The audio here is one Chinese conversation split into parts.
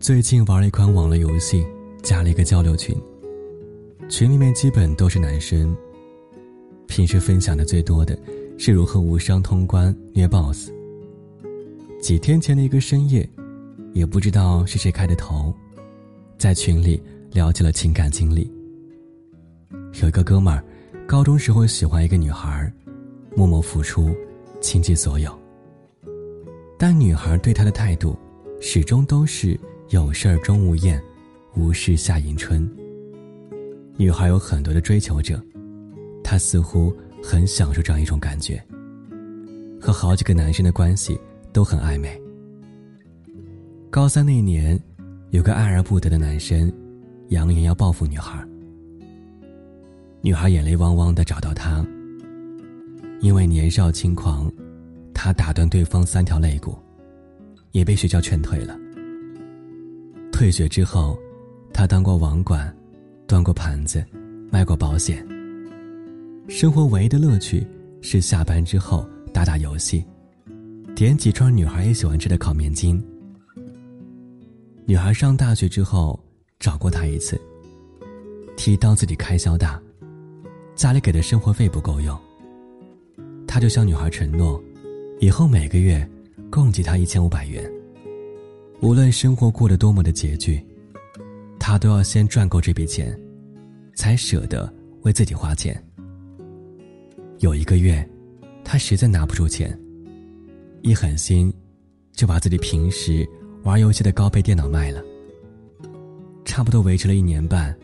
最近玩了一款网络游戏，加了一个交流群。群里面基本都是男生。平时分享的最多的是如何无伤通关虐 BOSS。几天前的一个深夜，也不知道是谁开的头，在群里聊起了情感经历。有一个哥们儿，高中时候喜欢一个女孩，默默付出，倾尽所有。但女孩对他的态度，始终都是。有事儿终无艳，无事夏迎春。女孩有很多的追求者，她似乎很享受这样一种感觉。和好几个男生的关系都很暧昧。高三那年，有个爱而不得的男生，扬言要报复女孩。女孩眼泪汪汪的找到他，因为年少轻狂，他打断对方三条肋骨，也被学校劝退了。退学之后，他当过网管，端过盘子，卖过保险。生活唯一的乐趣是下班之后打打游戏，点几串女孩也喜欢吃的烤面筋。女孩上大学之后找过他一次，提到自己开销大，家里给的生活费不够用。他就向女孩承诺，以后每个月供给她一千五百元。无论生活过得多么的拮据，他都要先赚够这笔钱，才舍得为自己花钱。有一个月，他实在拿不出钱，一狠心，就把自己平时玩游戏的高配电脑卖了。差不多维持了一年半，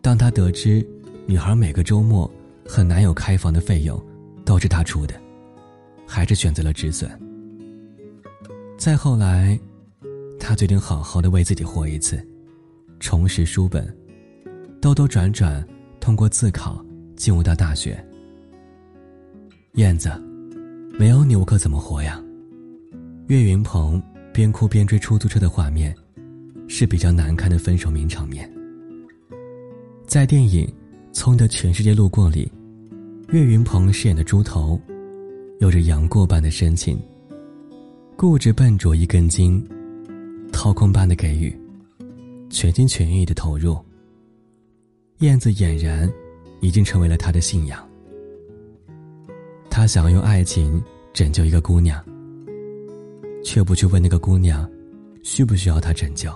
当他得知女孩每个周末和男友开房的费用都是他出的，还是选择了止损。再后来。他决定好好的为自己活一次，重拾书本，兜兜转转，通过自考进入到大学。燕子，没有你我可怎么活呀？岳云鹏边哭边追出租车的画面，是比较难堪的分手名场面。在电影《葱的全世界路过》里，岳云鹏饰演的猪头，有着杨过般的深情，固执笨拙一根筋。掏空般的给予，全心全意的投入。燕子俨然已经成为了他的信仰。他想要用爱情拯救一个姑娘，却不去问那个姑娘需不需要他拯救。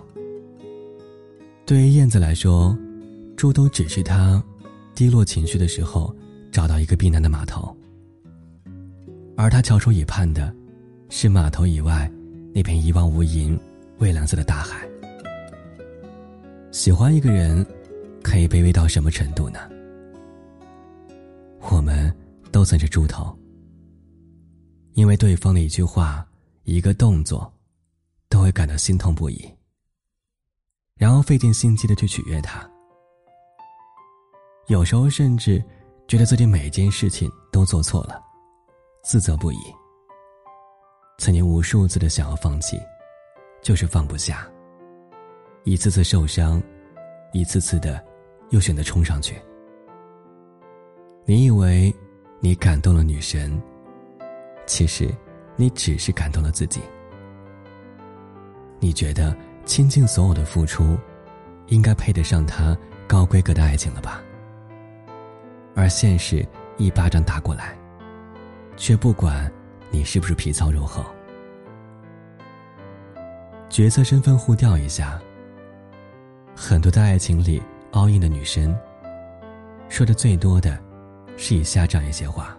对于燕子来说，猪都只是他低落情绪的时候找到一个避难的码头，而他翘首以盼的，是码头以外那片一望无垠。蔚蓝色的大海。喜欢一个人，可以卑微到什么程度呢？我们都曾是猪头，因为对方的一句话、一个动作，都会感到心痛不已，然后费尽心机的去取悦他。有时候甚至觉得自己每件事情都做错了，自责不已。曾经无数次的想要放弃。就是放不下，一次次受伤，一次次的又选择冲上去。你以为你感动了女神，其实你只是感动了自己。你觉得倾尽所有的付出，应该配得上他高规格的爱情了吧？而现实一巴掌打过来，却不管你是不是皮糙肉厚。角色身份互调一下。很多在爱情里 all in 的女生，说的最多的，是以下这样一些话：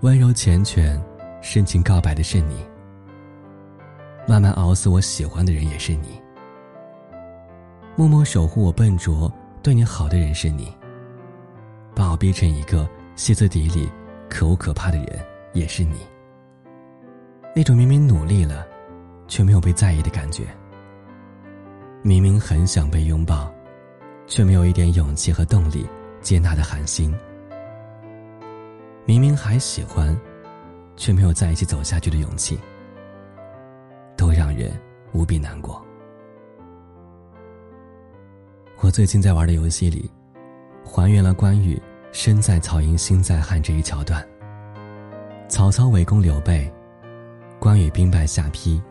温柔缱绻，深情告白的是你；慢慢熬死我喜欢的人也是你；默默守护我笨拙，对你好的人是你；把我逼成一个歇斯底里、可恶可怕的人也是你。那种明明努力了。却没有被在意的感觉。明明很想被拥抱，却没有一点勇气和动力接纳的寒心。明明还喜欢，却没有在一起走下去的勇气，都让人无比难过。我最近在玩的游戏里，还原了关羽“身在曹营心在汉”这一桥段。曹操围攻刘备，关羽兵败下邳。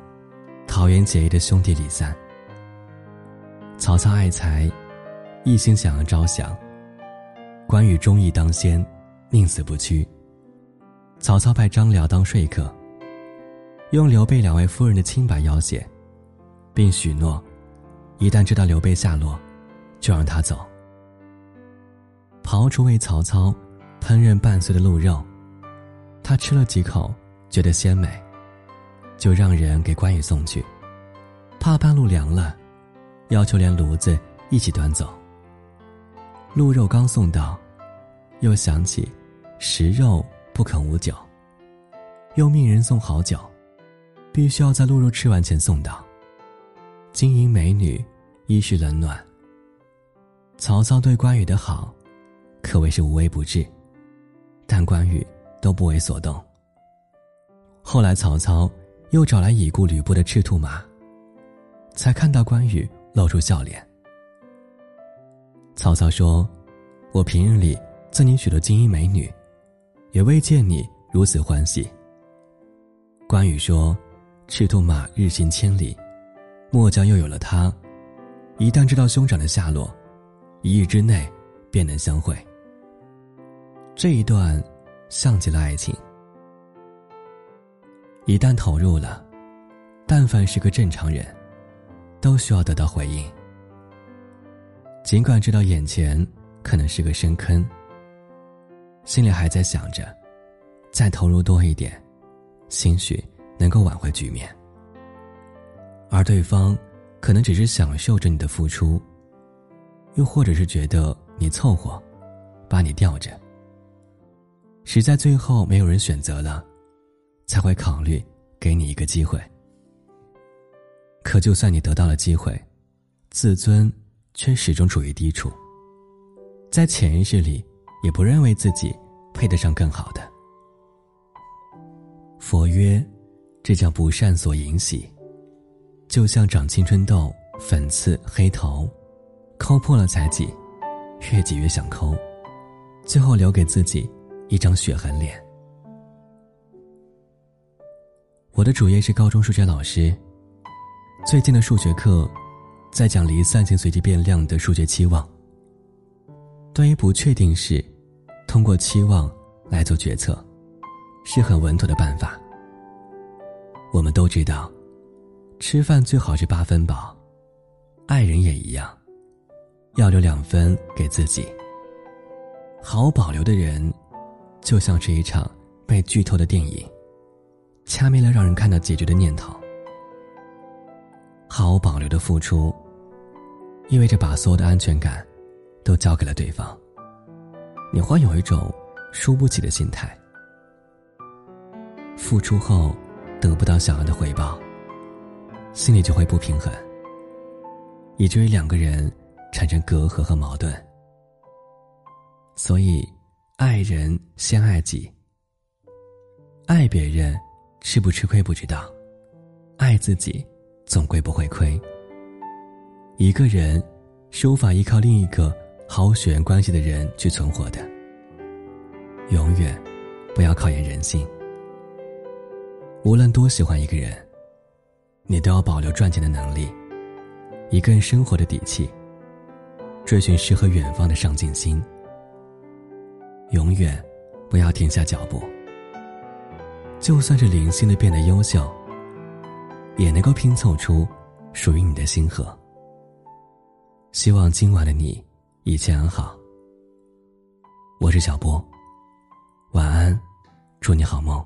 桃园结义的兄弟李散。曹操爱才，一心想要招降。关羽忠义当先，宁死不屈。曹操派张辽当说客，用刘备两位夫人的清白要挟，并许诺，一旦知道刘备下落，就让他走。刨除为曹操烹饪半碎的鹿肉，他吃了几口，觉得鲜美，就让人给关羽送去，怕半路凉了，要求连炉子一起端走。鹿肉刚送到，又想起食肉。不肯无酒，又命人送好酒，必须要在鹿肉吃完前送到。金银美女，衣食冷暖。曹操对关羽的好，可谓是无微不至，但关羽都不为所动。后来曹操又找来已故吕布的赤兔马，才看到关羽露出笑脸。曹操说：“我平日里赠你许多金银美女。”也未见你如此欢喜。关羽说：“赤兔马日行千里，末将又有了它，一旦知道兄长的下落，一日之内便能相会。”这一段像极了爱情。一旦投入了，但凡是个正常人，都需要得到回应。尽管知道眼前可能是个深坑。心里还在想着，再投入多一点，兴许能够挽回局面。而对方可能只是享受着你的付出，又或者是觉得你凑合，把你吊着。实在最后没有人选择了，才会考虑给你一个机会。可就算你得到了机会，自尊却始终处于低处，在潜意识里。也不认为自己配得上更好的。佛曰：“这叫不善所引喜，就像长青春痘、粉刺、黑头，抠破了才挤，越挤越想抠，最后留给自己一张血痕脸。”我的主业是高中数学老师，最近的数学课在讲离散性随机变量的数学期望。对于不确定式。通过期望来做决策，是很稳妥的办法。我们都知道，吃饭最好是八分饱，爱人也一样，要留两分给自己。毫无保留的人，就像是一场被剧透的电影，掐灭了让人看到结局的念头。毫无保留的付出，意味着把所有的安全感，都交给了对方。你会有一种输不起的心态，付出后得不到想要的回报，心里就会不平衡，以至于两个人产生隔阂和矛盾。所以，爱人先爱己，爱别人吃不吃亏不知道，爱自己总归不会亏。一个人是无法依靠另一个。毫无血缘关系的人去存活的，永远不要考验人性。无论多喜欢一个人，你都要保留赚钱的能力，一个人生活的底气，追寻诗和远方的上进心。永远不要停下脚步。就算是零星的变得优秀，也能够拼凑出属于你的星河。希望今晚的你。一切安好。我是小波，晚安，祝你好梦。